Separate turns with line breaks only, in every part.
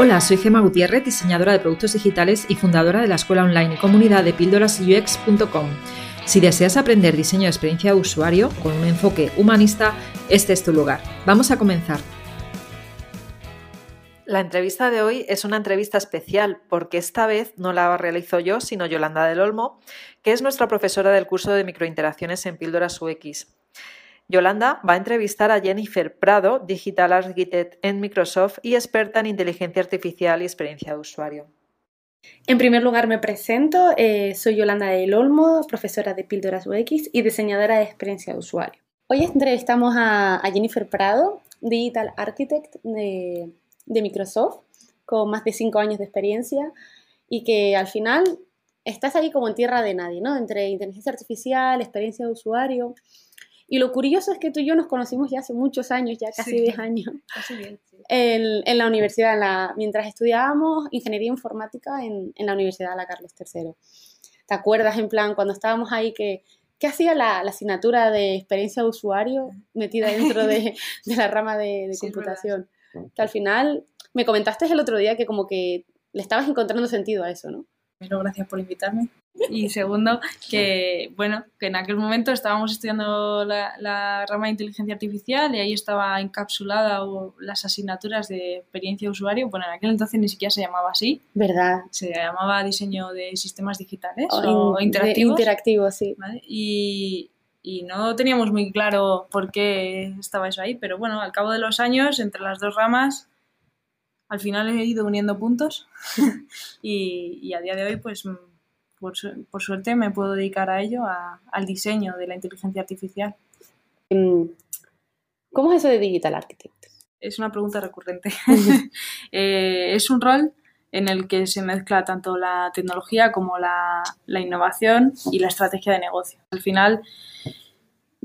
Hola, soy Gema Gutiérrez, diseñadora de productos digitales y fundadora de la escuela online y comunidad de píldorasux.com. Si deseas aprender diseño de experiencia de usuario con un enfoque humanista, este es tu lugar. Vamos a comenzar. La entrevista de hoy es una entrevista especial porque esta vez no la realizo yo, sino Yolanda del Olmo, que es nuestra profesora del curso de microinteracciones en Píldoras UX. Yolanda va a entrevistar a Jennifer Prado, Digital Architect en Microsoft y experta en inteligencia artificial y experiencia de usuario.
En primer lugar me presento, eh, soy Yolanda del Olmo, profesora de Píldoras UX y diseñadora de experiencia de usuario. Hoy entrevistamos a, Jennifer Prado, Digital Architect de, de Microsoft, con más de cinco años de experiencia y que al final estás ahí como en tierra de nadie, ¿no? Entre inteligencia artificial, experiencia de usuario. Y lo curioso es que tú y yo nos conocimos ya hace muchos años, ya casi 10 años, en, la universidad, mientras estudiábamos ingeniería informática en, la Universidad de la Carlos III. ¿Te acuerdas, en plan, cuando estábamos ahí, que, ¿qué hacía la, asignatura de experiencia de usuario metida dentro de, la rama de, computación? Que al final me comentaste el otro día que como que le estabas encontrando sentido a eso, ¿no?
Primero, gracias por invitarme. Y segundo, que bueno, que en aquel momento estábamos estudiando la, rama de inteligencia artificial y ahí estaba encapsulada las asignaturas de experiencia de usuario. Bueno, en aquel entonces ni siquiera se llamaba así.
¿Verdad?
Se llamaba diseño de sistemas digitales o, interactivos.
interactivos, sí.
Y, y no teníamos muy claro por qué estaba eso ahí, pero bueno, al cabo de los años, entre las dos ramas, al final he ido uniendo puntos y, a día de hoy, pues por, por, suerte me puedo dedicar a ello, al diseño de la inteligencia artificial.
Em, ¿Cómo es eso de Digital Architect?
Es una pregunta recurrente. Eh, es un rol en el que se mezcla tanto la tecnología como la, innovación y la estrategia de negocio. Al final,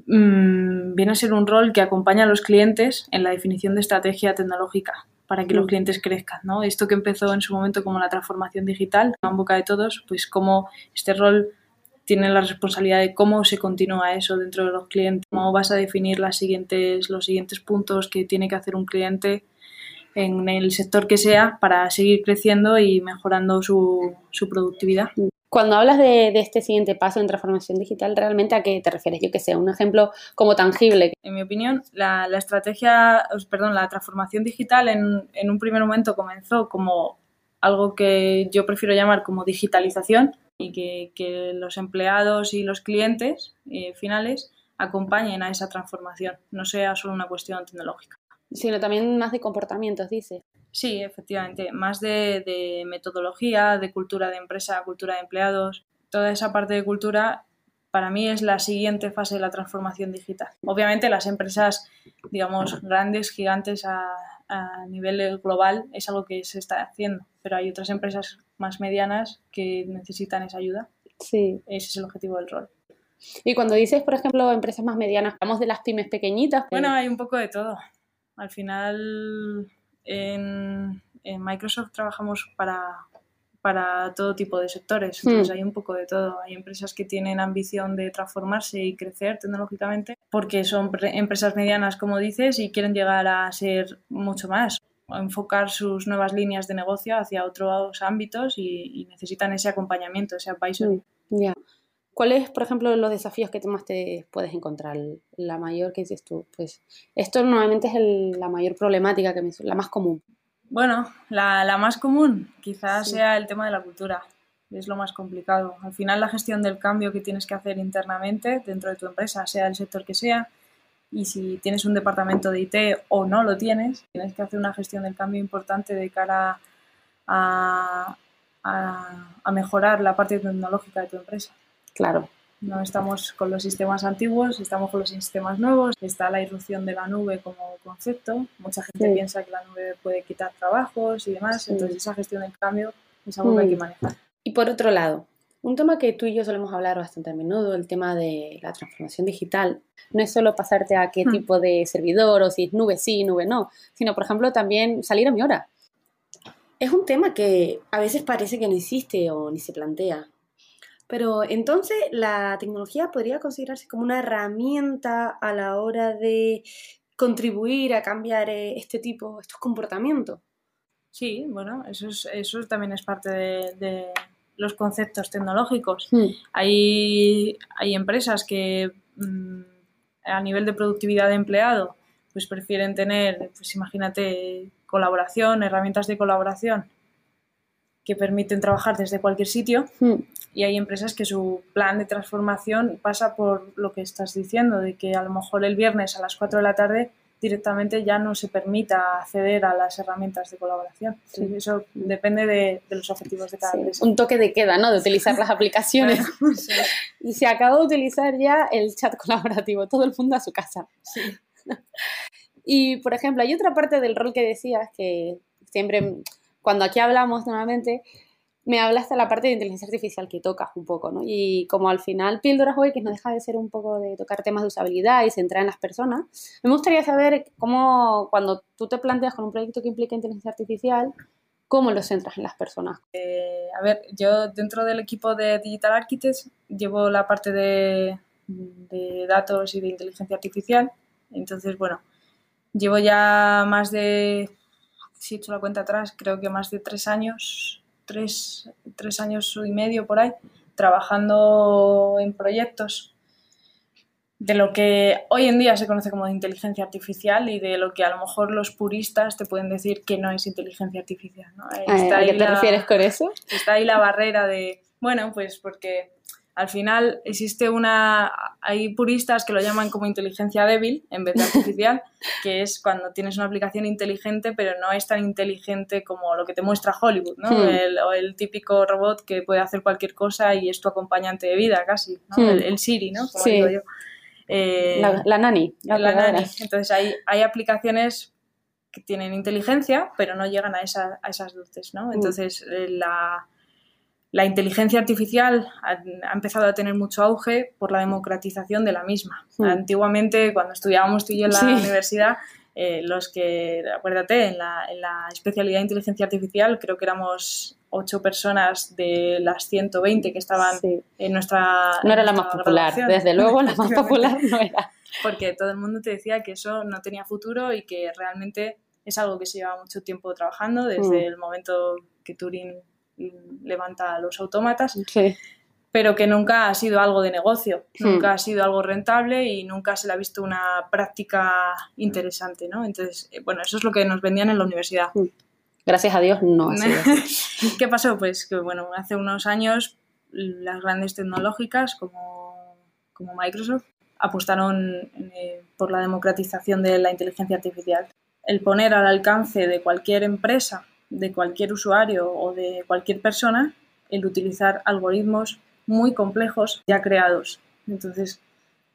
mm, viene a ser un rol que acompaña a los clientes en la definición de estrategia tecnológica para que los mm. clientes crezcan, ¿no? Esto que empezó en su momento como la transformación digital, en boca de todos, pues cómo este rol tiene la responsabilidad de cómo se continúa eso dentro de los clientes, cómo vas a definir las siguientes, los siguientes puntos que tiene que hacer un cliente en el sector que sea para seguir creciendo y mejorando su, su productividad.
Cuando hablas de, este siguiente paso en transformación digital, ¿realmente a qué te refieres? Yo que sé, un ejemplo como tangible.
En mi opinión, la, estrategia, perdón, la transformación digital en, un primer momento comenzó como algo que yo prefiero llamar como digitalización y que, los empleados y los clientes eh, finales acompañen a esa transformación, no sea solo una cuestión tecnológica.
Sino también más de comportamientos, dices.
Sí, efectivamente, más de, metodología, de cultura de empresa, cultura de empleados, toda esa parte de cultura para mí es la siguiente fase de la transformación digital. Obviamente las empresas, digamos, grandes, gigantes a, nivel global es algo que se está haciendo, pero hay otras empresas más medianas que necesitan esa ayuda.
Sí.
Ese es el objetivo del rol.
Y cuando dices, por ejemplo, empresas más medianas, hablamos de las pymes pequeñitas.
Bueno, hay un poco de todo. Al final en, Microsoft trabajamos para, para todo tipo de sectores. Hmm. Entonces hay un poco de todo. Hay empresas que tienen ambición de transformarse y crecer tecnológicamente porque son empresas medianas, como dices, y quieren llegar a ser mucho más. enfocar sus nuevas líneas de negocio hacia otros ámbitos y, necesitan ese acompañamiento, ese advisory.
Hmm. ¿Cuáles, por ejemplo, los desafíos que más te puedes encontrar? La mayor que dices tú, pues esto normalmente es la mayor problemática, que me, la más común.
Bueno, la, más común quizás sea el tema de la cultura, es lo más complicado. Al final la gestión del cambio que tienes que hacer internamente dentro de tu empresa, sea el sector que sea, y si tienes un departamento de IT o no lo tienes, tienes que hacer una gestión del cambio importante de cara a, a mejorar la parte tecnológica de tu empresa.
Claro.
No estamos con los sistemas antiguos, estamos con los sistemas nuevos. Está la irrupción de la nube como concepto. Mucha gente piensa que la nube puede quitar trabajos y demás. Entonces, esa gestión del cambio es algo que hay que mm. manejar.
Y por otro lado, un tema que tú y yo solemos hablar bastante a menudo, el tema de la transformación digital, no es solo pasarte a qué hmm. tipo de servidor o si es nube sí, nube no, sino, por ejemplo, también salir a mi hora. Es un tema que a veces parece que no existe o ni se plantea. Pero entonces la tecnología podría considerarse como una herramienta a la hora de contribuir a cambiar eh, este tipo, estos comportamientos.
Sí, bueno, eso, es, eso también es parte de, los conceptos tecnológicos.
Hmm.
Hay, hay empresas que mm, a nivel de productividad de empleado pues prefieren tener, pues imagínate, colaboración, herramientas de colaboración que permiten trabajar desde cualquier sitio
Hmm.
y hay empresas que su plan de transformación pasa por lo que estás diciendo, de que a lo mejor el viernes a las 4 de la tarde directamente ya no se permita acceder a las herramientas de colaboración.
Sí.
Eso depende de, de los objetivos de cada
Sí,
empresa.
Un toque de queda, ¿no? De utilizar las aplicaciones.
Sí.
Y se acabó de utilizar ya el chat colaborativo, todo el mundo a su casa. Y, por ejemplo, hay otra parte del rol que decías que siempre, cuando aquí hablamos nuevamente, me hablaste de la parte de inteligencia artificial que tocas un poco, ¿no? Y como al final Píldoras UX no deja de ser un poco de tocar temas de usabilidad y centrar en las personas, me gustaría saber cómo, cuando tú te planteas con un proyecto que implica inteligencia artificial, cómo lo centras en las personas.
Eh, a ver, yo dentro del equipo de Digital Architects llevo la parte de, de datos y de inteligencia artificial. Entonces, bueno, llevo ya más de, si he hecho la cuenta atrás, creo que más de tres años, tres, tres años y medio por ahí, trabajando en proyectos de lo que hoy en día se conoce como inteligencia artificial y de lo que a lo mejor los puristas te pueden decir que no es inteligencia artificial. ¿no?
¿A,
Está
a qué te
la-
refieres con eso?
está ahí la barrera de, bueno, pues porque al final existe una, hay puristas que lo llaman como inteligencia débil en vez de artificial, que es cuando tienes una aplicación inteligente, pero no es tan inteligente como lo que te muestra Hollywood, ¿no?
Hmm.
El, o el típico robot que puede hacer cualquier cosa y es tu acompañante de vida casi, ¿no?
Hmm.
El, el Siri, ¿no? Como
Sí.
digo yo. Eh,
La, la nani. La,
nani. Entonces hay, hay aplicaciones que tienen inteligencia, pero no llegan a, esa- a esas luces, ¿no? Entonces eh, la, la inteligencia artificial ha, ha empezado a tener mucho auge por la democratización de la misma. Antiguamente, cuando estudiábamos tú y yo en la
Sí.
universidad, eh, los que, acuérdate, en la, en la especialidad de inteligencia artificial creo que éramos ocho personas de las 120 que estaban
Sí.
en nuestra...
No era la más popular, desde luego la más popular no era.
porque todo el mundo te decía que eso no tenía futuro y que realmente es algo que se lleva mucho tiempo trabajando desde
Mm.
el momento que Turing mm, levanta los autómatas,
Sí.
pero que nunca ha sido algo de negocio,
Mm.
nunca ha sido algo rentable y nunca se le ha visto una práctica interesante, ¿no? Entonces, eh, bueno, eso es lo que nos vendían en la universidad.
Gracias a Dios no ha sido así.
¿Qué pasó? Pues que, bueno, hace unos años las grandes tecnológicas como, como Microsoft apostaron eh, por la democratización de la inteligencia artificial. El poner al alcance de cualquier empresa, de cualquier usuario o de cualquier persona el utilizar algoritmos muy complejos ya creados. Entonces,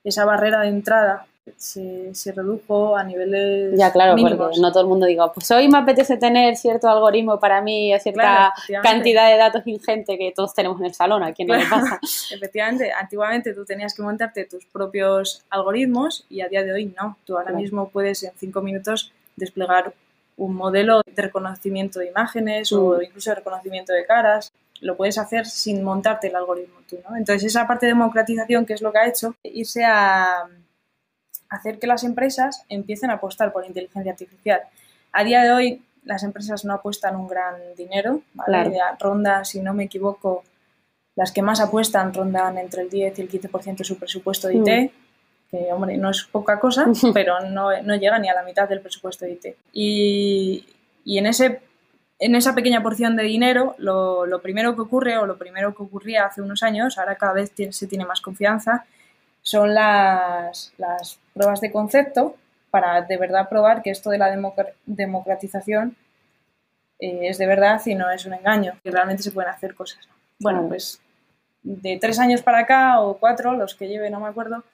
esa barrera de entrada se, se redujo a niveles
Ya, claro,
mínimos.
porque no todo el mundo diga, pues hoy me apetece tener cierto algoritmo para mí, cierta
Claro,
cantidad de datos ingente que todos tenemos en el salón, a quien no le
Claro.
pasa.
Efectivamente, antiguamente tú tenías que montarte tus propios algoritmos y a día de hoy no. Tú ahora
Claro.
mismo puedes en cinco minutos desplegar un modelo de reconocimiento de imágenes
Mm.
o incluso de reconocimiento de caras. Lo puedes hacer sin montarte el algoritmo tú, ¿no? Entonces esa parte de democratización que es lo que ha hecho, irse a hacer que las empresas empiecen a apostar por inteligencia artificial. A día de hoy las empresas no apuestan un gran dinero, ¿vale?
Claro.
Ronda, si no me equivoco, las que más apuestan rondan entre el 10 y el 15% de su presupuesto de IT,
Mm.
Que hombre, no es poca cosa, pero no, no llega ni a la mitad del presupuesto de IT. Y, y en, ese, en esa pequeña porción de dinero, lo, lo primero que ocurre, o lo primero que ocurría hace unos años, ahora cada vez tiene- se tiene más confianza, son las, las pruebas de concepto para de verdad probar que esto de la democra- democratización eh, es de verdad y no es un engaño, que realmente se pueden hacer cosas. Bueno, pues de tres años para acá o cuatro, los que lleve, no me acuerdo,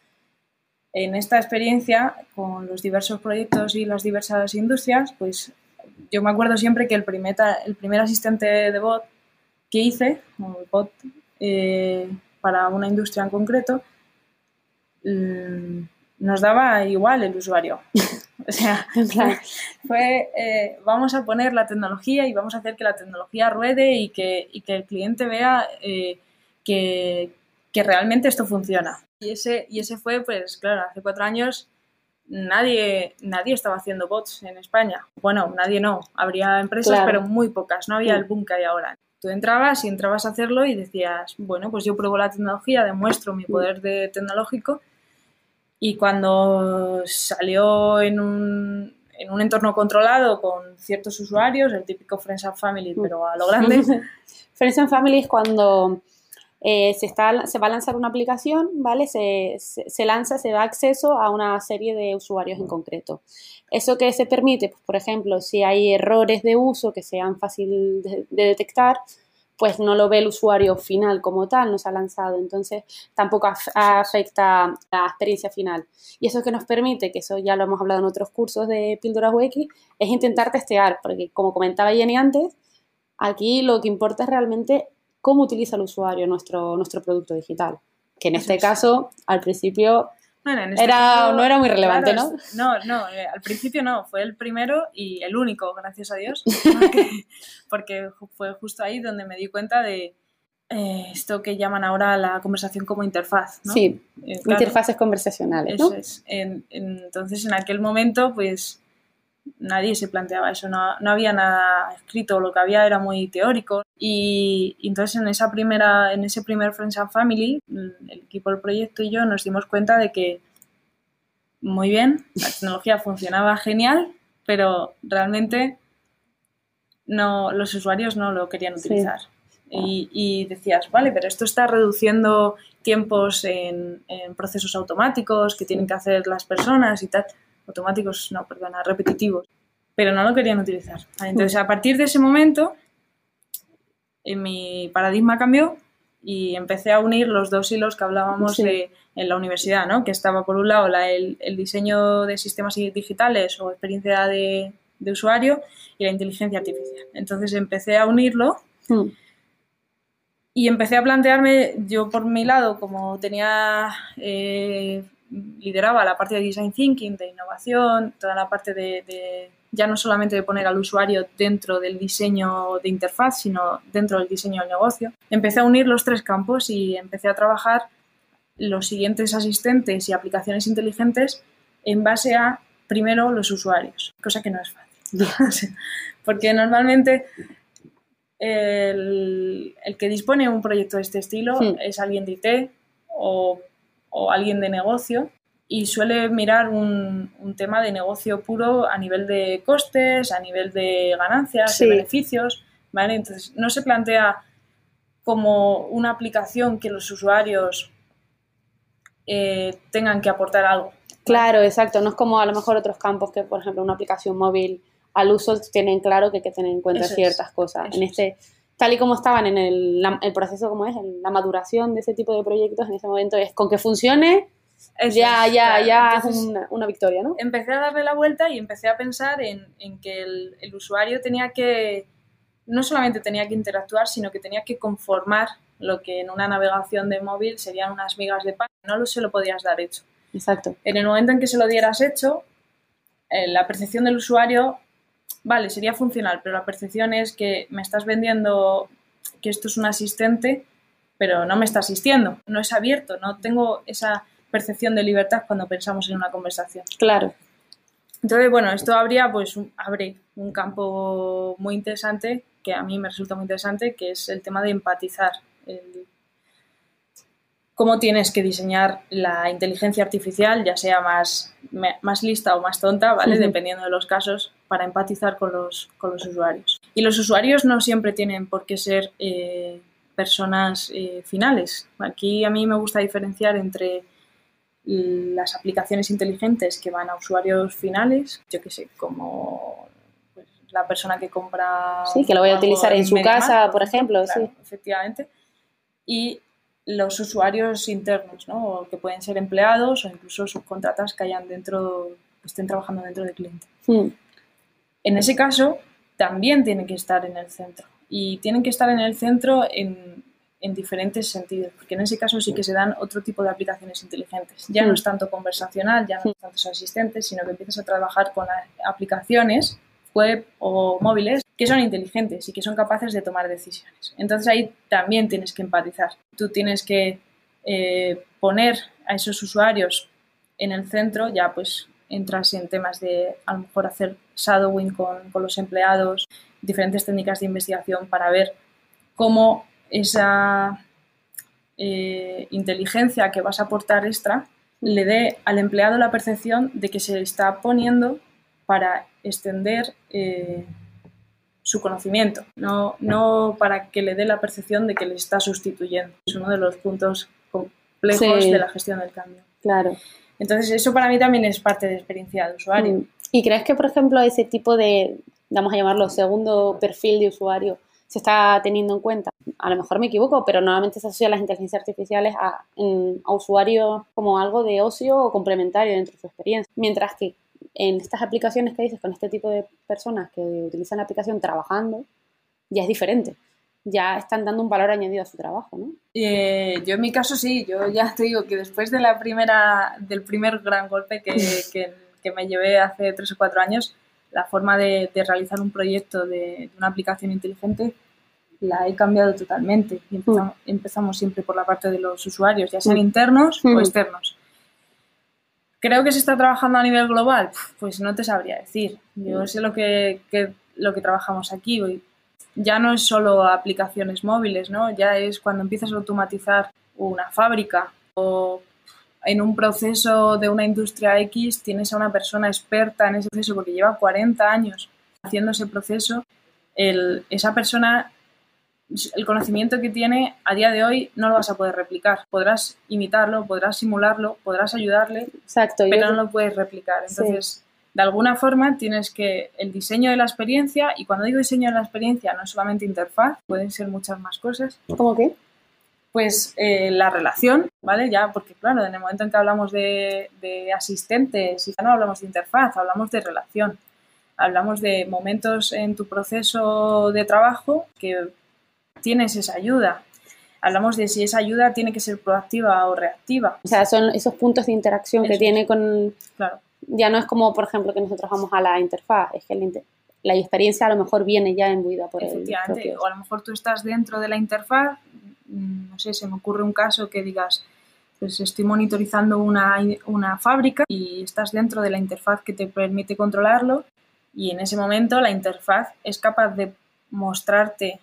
en esta experiencia con los diversos proyectos y las diversas industrias, pues yo me acuerdo siempre que el primer, ta- el primer asistente de bot que hice, o bot, eh, para una industria en concreto, mm, nos daba igual el usuario. O sea, fue eh, vamos a poner la tecnología y vamos a hacer que la tecnología ruede y que, y que el cliente vea eh, que, que realmente esto funciona. Y ese, y ese fue, pues claro, hace cuatro años nadie, nadie estaba haciendo bots en España. Bueno, nadie no, habría empresas, pero muy pocas, no había el boom que hay ahora. Tú entrabas y entrabas a hacerlo y decías, bueno, pues yo pruebo la tecnología, demuestro mi poder de tecnológico y cuando salió en un, en un entorno controlado con ciertos usuarios, el típico Friends and Family, pero a lo grande.
Friends and Family es cuando eh, se, está, se va a lanzar una aplicación, ¿vale? Se, se, lanza, se da acceso a una serie de usuarios en concreto. ¿Eso que se permite? Pues, por ejemplo, si hay errores de uso que sean fáciles de, detectar, pues no lo ve el usuario final como tal, no se ha lanzado, entonces tampoco afecta la experiencia final. Y eso que nos permite, que eso ya lo hemos hablado en otros cursos de píldoras UX, es intentar testear, porque como comentaba Jenny antes, aquí lo que importa es realmente cómo utiliza el usuario nuestro, nuestro producto digital. Que en este caso, al principio, este era, no era muy relevante, ¿no?
No, no, eh, al principio no, fue el primero y el único, gracias a Dios, porque, fue justo ahí donde me di cuenta de eh, esto que llaman ahora la conversación como interfaz, ¿no?
Sí, eh, interfaces conversacionales, ¿no?
es. entonces, en aquel momento, pues nadie se planteaba eso, no, no, había nada escrito, lo que había era muy teórico. Y, entonces en, esa primera, en ese primer Friends and Family, el equipo del proyecto y yo nos dimos cuenta de que muy bien, la tecnología funcionaba genial, pero realmente no, los usuarios no lo querían utilizar. Y, y, decías, vale, pero esto está reduciendo tiempos en, en procesos automáticos que tienen que hacer las personas y tal automáticos, no, perdona, repetitivos, pero no lo querían utilizar. Entonces, a partir de ese momento, en mi paradigma cambió y empecé a unir los dos hilos que hablábamos de, en la universidad, ¿no? que estaba por un lado el, diseño de sistemas digitales o experiencia de, usuario y la inteligencia artificial. Entonces empecé a unirlo mm. y empecé a plantearme, yo por mi lado, como tenía eh, lideraba la parte de design thinking, de innovación, toda la parte de, ya no solamente de poner al usuario dentro del diseño de interfaz, sino dentro del diseño del negocio. Empecé a unir los tres campos y empecé a trabajar los siguientes asistentes y aplicaciones inteligentes en base a, primero, los usuarios, cosa que no es fácil. Porque normalmente el, que dispone de un proyecto de este estilo es alguien de IT o o alguien de negocio y suele mirar un, tema de negocio puro a nivel de costes, a nivel de ganancias, de beneficios, ¿vale? Entonces no se plantea como una aplicación que los usuarios eh, tengan que aportar algo.
Claro, exacto. No es como a lo mejor otros campos que, por ejemplo, una aplicación móvil al uso tienen claro que hay que tener en cuenta ciertas cosas. En este tal y como estaban en el, el, proceso como es, en la maduración de ese tipo de proyectos, en ese momento es con que funcione, ya, ya, ya es una, victoria, ¿no?
Empecé a darle la vuelta y empecé a pensar en, en que el, el, usuario tenía que, no solamente tenía que interactuar, sino que tenía que conformar lo que en una navegación de móvil serían unas migas de pan. No lo se lo podías dar hecho.
Exacto.
En el momento en que se lo dieras hecho, eh, la percepción del usuario vale, sería funcional, pero la percepción es que me estás vendiendo que esto es un asistente, pero no me está asistiendo, no es abierto, no tengo esa percepción de libertad cuando pensamos en una conversación.
Claro.
Entonces, bueno, esto habría, pues, abre un campo muy interesante que a mí me resulta muy interesante, que es el tema de empatizar, el cómo tienes que diseñar la inteligencia artificial, ya sea más, más lista o más tonta, ¿vale? Dependiendo de los casos, para empatizar con los, con los usuarios. Y los usuarios no siempre tienen por qué ser eh, personas eh, finales. Aquí a mí me gusta diferenciar entre las aplicaciones inteligentes que van a usuarios finales, yo qué sé, como pues, la persona que compra...
Sí, que lo voy a utilizar en su casa, por ejemplo, sí.
Efectivamente. Y los usuarios internos, ¿no? que pueden ser empleados o incluso subcontratas que hayan dentro, estén trabajando dentro del cliente.
Hmm.
En ese caso, también tienen que estar en el centro. Y tienen que estar en el centro en, diferentes sentidos, porque en ese caso sí que se dan otro tipo de aplicaciones inteligentes. Ya no hmm. es tanto conversacional, ya no es tanto asistentes, sino que empiezas a trabajar con aplicaciones web o móviles que son inteligentes y que son capaces de tomar decisiones. Entonces ahí también tienes que empatizar. Tú tienes que eh, poner a esos usuarios en el centro, ya pues entras en temas de a lo mejor hacer shadowing con, con los empleados, diferentes técnicas de investigación para ver cómo esa eh, inteligencia que vas a aportar extra le dé al empleado la percepción de que se está poniendo para extender eh, su conocimiento, no, no para que le dé la percepción de que le está sustituyendo. Es uno de los puntos complejos de la gestión del cambio.
Claro.
Entonces, eso para mí también es parte de experiencia de usuario. Mm.
¿Y crees que, por ejemplo, ese tipo de, vamos a llamarlo, segundo perfil de usuario se está teniendo en cuenta? A lo mejor me equivoco, pero normalmente se asocia las inteligencias artificiales a, a usuarios como algo de ocio o complementario dentro de su experiencia. Mientras que en estas aplicaciones que dices, con este tipo de personas que utilizan la aplicación trabajando, ya es diferente. Ya están dando un valor añadido a su trabajo, ¿no?
Eh, yo en mi caso sí, yo ya te digo que después de la primera, del primer gran golpe que, que, me llevé hace tres o cuatro años, la forma de, realizar un proyecto de, una aplicación inteligente la he cambiado totalmente. Y empezamos, mm. empezamos, siempre por la parte de los usuarios, ya sean mm. internos o mm. externos. Creo que se está trabajando a nivel global, pues no te sabría decir. Yo sé lo que, lo que trabajamos aquí. Ya no es solo aplicaciones móviles, ¿no? Ya es cuando empiezas a automatizar una fábrica o en un proceso de una industria X tienes a una persona experta en ese proceso porque lleva 40 años haciendo ese proceso, el, esa persona el conocimiento que tiene a día de hoy no lo vas a poder replicar. Podrás imitarlo, podrás simularlo, podrás ayudarle,
Exacto,
pero no lo puedes replicar. Entonces, de alguna forma tienes que el diseño de la experiencia, y cuando digo diseño de la experiencia no es solamente interfaz, pueden ser muchas más cosas.
¿Cómo qué?
Pues eh, la relación, ¿vale? Ya, porque claro, en el momento en que hablamos de, de asistentes, ya no hablamos de interfaz, hablamos de relación. Hablamos de momentos en tu proceso de trabajo que tienes esa ayuda. Hablamos de si esa ayuda tiene que ser proactiva o reactiva.
O sea, son esos puntos de interacción que tiene con...
Claro.
Ya no es como, por ejemplo, que nosotros vamos a la interfaz, es que la, experiencia a lo mejor viene ya imbuida por
Efectivamente, o a lo mejor tú estás dentro de la interfaz, mm, no sé, se me ocurre un caso que digas, pues estoy monitorizando una, una fábrica y estás dentro de la interfaz que te permite controlarlo y en ese momento la interfaz es capaz de mostrarte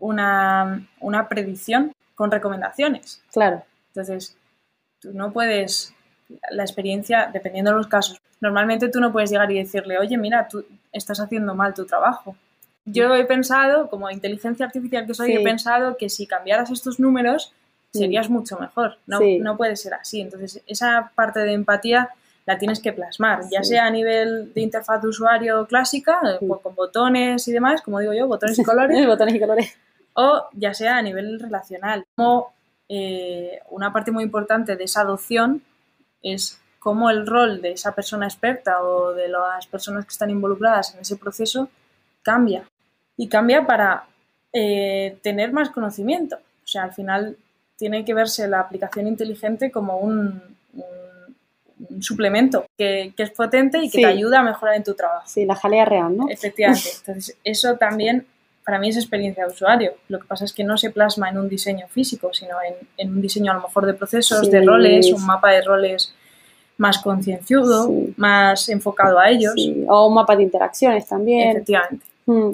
una, una predicción con recomendaciones.
Claro.
Entonces, tú no puedes, la experiencia, dependiendo de los casos, normalmente tú no puedes llegar y decirle, oye, mira, tú estás haciendo mal tu trabajo. Yo he pensado, como inteligencia artificial que soy, he pensado que si cambiaras estos números serías mucho mejor. No, no puede ser así. Entonces, esa parte de empatía la tienes que plasmar, ya sea a nivel de interfaz de usuario clásica, pues con botones y demás, como digo yo, botones y colores.
botones y colores
o ya sea a nivel relacional. Como eh, una parte muy importante de esa adopción es cómo el rol de esa persona experta o de las personas que están involucradas en ese proceso cambia. Y cambia para eh, tener más conocimiento. O sea, al final tiene que verse la aplicación inteligente como un, suplemento que, es potente y que te ayuda a mejorar en tu trabajo.
Sí, la jalea real, ¿no?
Efectivamente. Entonces, eso también para mí es experiencia de usuario. Lo que pasa es que no se plasma en un diseño físico, sino en, un diseño a lo mejor de procesos, de roles, un mapa de roles más concienciudo, más enfocado a ellos.
O un mapa de interacciones también.
Efectivamente.
Mm.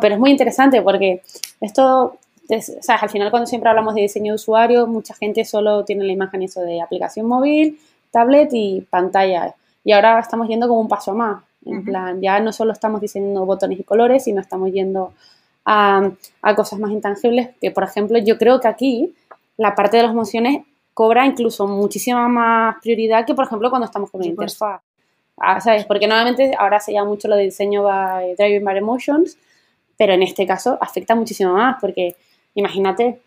pero es muy interesante porque esto, o sea, al final cuando siempre hablamos de diseño de usuario, mucha gente solo tiene la imagen eso de aplicación móvil, tablet y pantalla. Y ahora estamos yendo como un paso más. En plan, ya no solo estamos diseñando botones y colores, sino estamos yendo a, cosas más intangibles, que por ejemplo yo creo que aquí la parte de las emociones cobra incluso muchísima más prioridad que por ejemplo cuando estamos con la interfaz. Ah, ¿Sabes? Porque normalmente ahora se llama mucho lo de diseño by driving by emotions, pero en este caso afecta muchísimo más porque imagínate,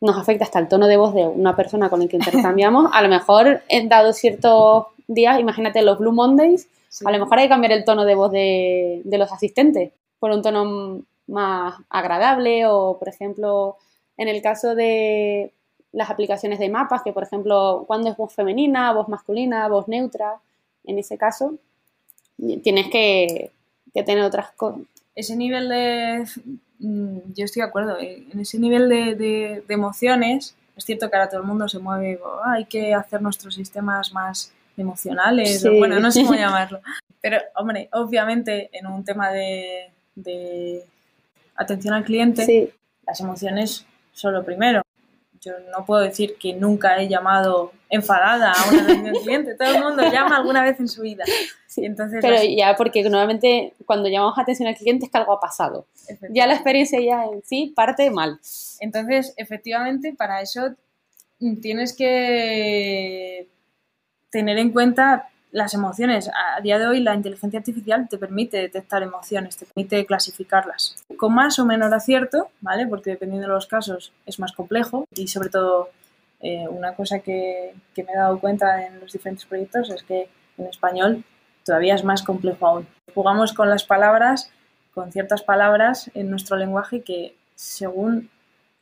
nos afecta hasta el tono de voz de una persona con la que intercambiamos. A lo mejor, en dado ciertos días, imagínate los Blue Mondays, a lo mejor hay que cambiar el tono de voz de, de los asistentes por un tono más agradable o, por ejemplo, en el caso de las aplicaciones de mapas, que por ejemplo, cuando es voz femenina, voz masculina, voz neutra, en ese caso, tienes que, tener otras cosas.
Ese nivel de... Mm, yo estoy de acuerdo, eh, en ese nivel de, emociones, es cierto que ahora todo el mundo se mueve, hay que hacer nuestros sistemas más emocionales,
Sí.
o bueno, no sé cómo llamarlo. Pero, hombre, obviamente en un tema de, de atención al cliente,
Sí,
las emociones son lo primero. Yo no puedo decir que nunca he llamado enfadada a una atención al cliente. Todo el mundo llama alguna vez en su vida.
sí.
Entonces,
Pero
las-
ya, porque normalmente cuando llamamos atención al cliente es que algo ha pasado. Ya la experiencia ya en sí parte mal.
Entonces, efectivamente, para eso tienes que tener en cuenta las emociones. A día de hoy la inteligencia artificial te permite detectar emociones, te permite clasificarlas. Con más o menor acierto, ¿vale? Porque dependiendo de los casos es más complejo y sobre todo eh, una cosa que, que me he dado cuenta en los diferentes proyectos es que en español todavía es más complejo aún. Jugamos con las palabras, con ciertas palabras en nuestro lenguaje que según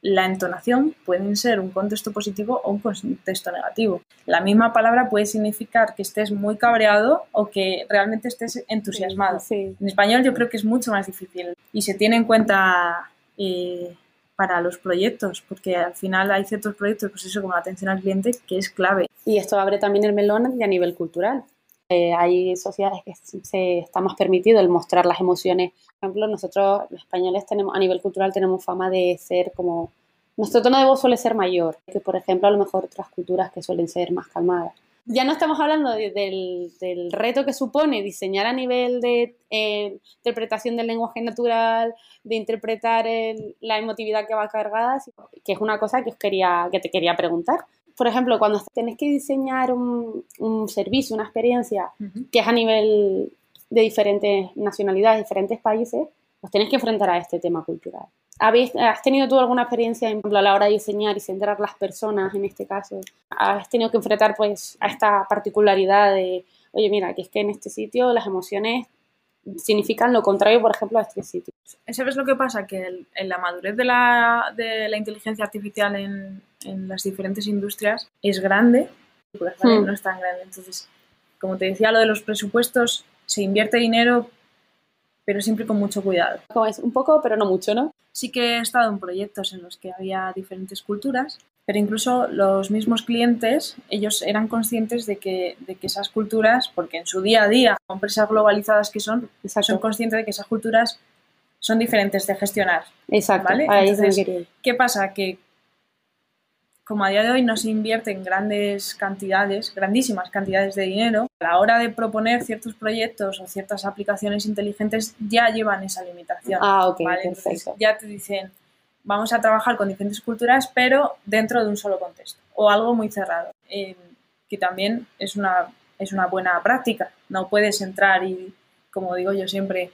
la entonación pueden ser un contexto positivo o un contexto negativo. La misma palabra puede significar que estés muy cabreado o que realmente estés entusiasmado.
Sí.
En español yo creo que es mucho más difícil y se tiene en cuenta eh, para los proyectos, porque al final hay ciertos proyectos, pues eso como la atención al cliente, que es clave.
Y esto abre también el melón a nivel cultural. Eh, hay sociedades que se está más permitido el mostrar las emociones. Por ejemplo, nosotros los españoles tenemos a nivel cultural tenemos fama de ser como nuestro tono de voz suele ser mayor que por ejemplo a lo mejor otras culturas que suelen ser más calmadas. Ya no estamos hablando de- del, reto que supone diseñar a nivel de eh, interpretación del lenguaje natural, de interpretar la emotividad que va cargada, que es una cosa que os quería, que te quería preguntar. Por ejemplo, cuando tenés que diseñar un, un servicio, una experiencia que es a nivel de diferentes nacionalidades, diferentes países, pues tenés que enfrentar a este tema cultural. ¿Habéis- ¿Has tenido tú alguna experiencia, por ejemplo, a la hora de diseñar y centrar las personas en este caso? ¿Has tenido que enfrentar pues a esta particularidad de, oye, mira, que es que en este sitio las emociones significan lo contrario, por ejemplo, a este sitio?
¿Sabes lo que pasa? Que el- en la madurez de la, de la inteligencia artificial en, en las diferentes industrias es grande, por ejemplo,
Hmm.
no es tan grande. Entonces, como te decía, lo de los presupuestos, se invierte dinero, pero siempre con mucho cuidado.
Como es un poco, pero no mucho, ¿no?
Sí que he estado en proyectos en los que había diferentes culturas, pero incluso los mismos clientes, ellos eran conscientes de que, de que esas culturas, porque en su día a día, empresas globalizadas que son,
Exacto.
son conscientes de que esas culturas son diferentes de gestionar.
Exacto.
¿Qué pasa? Que como a día de hoy no se invierten grandes cantidades, grandísimas cantidades de dinero, a la hora de proponer ciertos proyectos o ciertas aplicaciones inteligentes ya llevan esa limitación.
Ah, ok,
¿vale? Entonces,
perfecto.
ya te dicen, vamos a trabajar con diferentes culturas, pero dentro de un solo contexto o algo muy cerrado, eh, que también es una, es una buena práctica. No puedes entrar y, como digo yo siempre,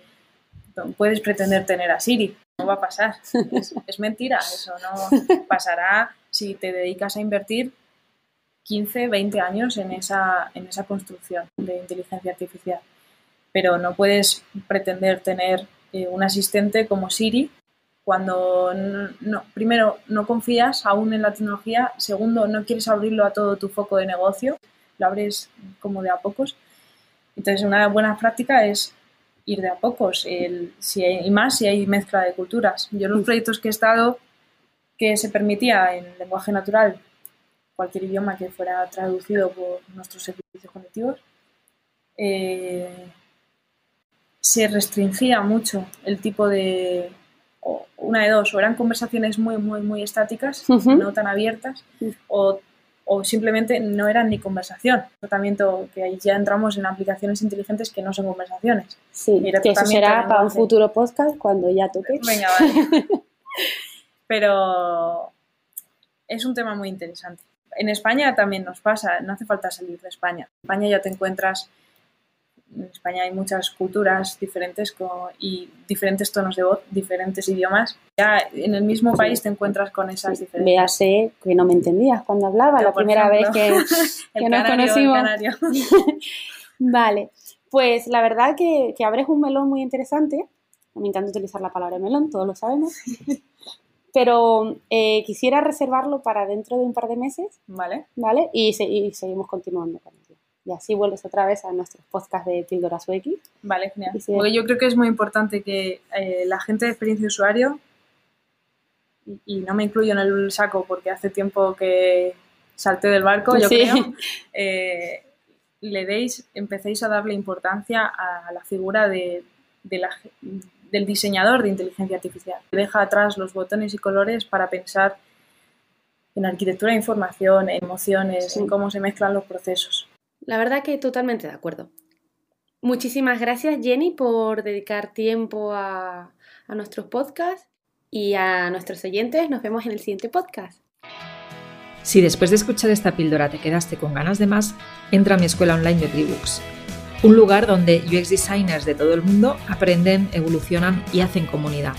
puedes pretender tener a Siri. No va a pasar. Es, es mentira. Eso no pasará si te dedicas a invertir 15, 20 años en esa, en esa construcción de inteligencia artificial. Pero no puedes pretender tener eh, un asistente como Siri cuando, no, no- primero, no confías aún en la tecnología, segundo, no quieres abrirlo a todo tu foco de negocio, lo abres como de a pocos. Entonces, una buena práctica es ir de a pocos, el- si hay- y más si hay mezcla de culturas. Yo en los proyectos que he estado, que se permitía en lenguaje natural cualquier idioma que fuera traducido por nuestros servicios conectivos, eh, se restringía mucho el tipo de, o una de dos, o eran conversaciones muy, muy, muy estáticas, no tan abiertas, o, o simplemente no eran ni conversación. Tratamiento que ahí ya entramos en aplicaciones inteligentes que no son conversaciones.
Sí,
Mira,
que eso será para un futuro podcast cuando ya toque.
Venga, vale. Pero es un tema muy interesante. En España también nos pasa, no hace falta salir de España. En España ya te encuentras, en España hay muchas culturas diferentes co- y diferentes tonos de voz, diferentes idiomas. Ya en el mismo país te encuentras con esas diferencias.
Véase que no me entendías cuando hablaba
Pero,
la primera
ejemplo,
vez que,
El
que nos
canario, el
conocimos.
canario.
Vale, pues la verdad que, que abres un melón muy interesante. Me encanta utilizar la palabra melón, todos lo sabemos. Pero eh, quisiera reservarlo para dentro de un par de meses,
Vale,
¿vale? Y, se- y seguimos continuando con ello. Y así vuelves otra vez a nuestros podcasts de Píldoras UX.
vale, genial.
Sí.
Porque yo creo que es muy importante que eh, la gente de experiencia de usuario, y, y no me incluyo en el saco porque hace tiempo que salté del barco, yo
Sí.
creo, eh, le deis, empecéis a darle importancia a la figura de, del diseñador de inteligencia artificial. Deja atrás los botones y colores para pensar en arquitectura de información, en emociones, en cómo se mezclan los procesos.
La verdad que totalmente de acuerdo. Muchísimas gracias Jenny por dedicar tiempo a, a nuestros podcasts y a nuestros oyentes. Nos vemos en el siguiente podcast.
Si después de escuchar esta píldora te quedaste con ganas de más, entra a mi escuela online de Tribooks, un lugar donde UX designers de todo el mundo aprenden, evolucionan y hacen comunidad.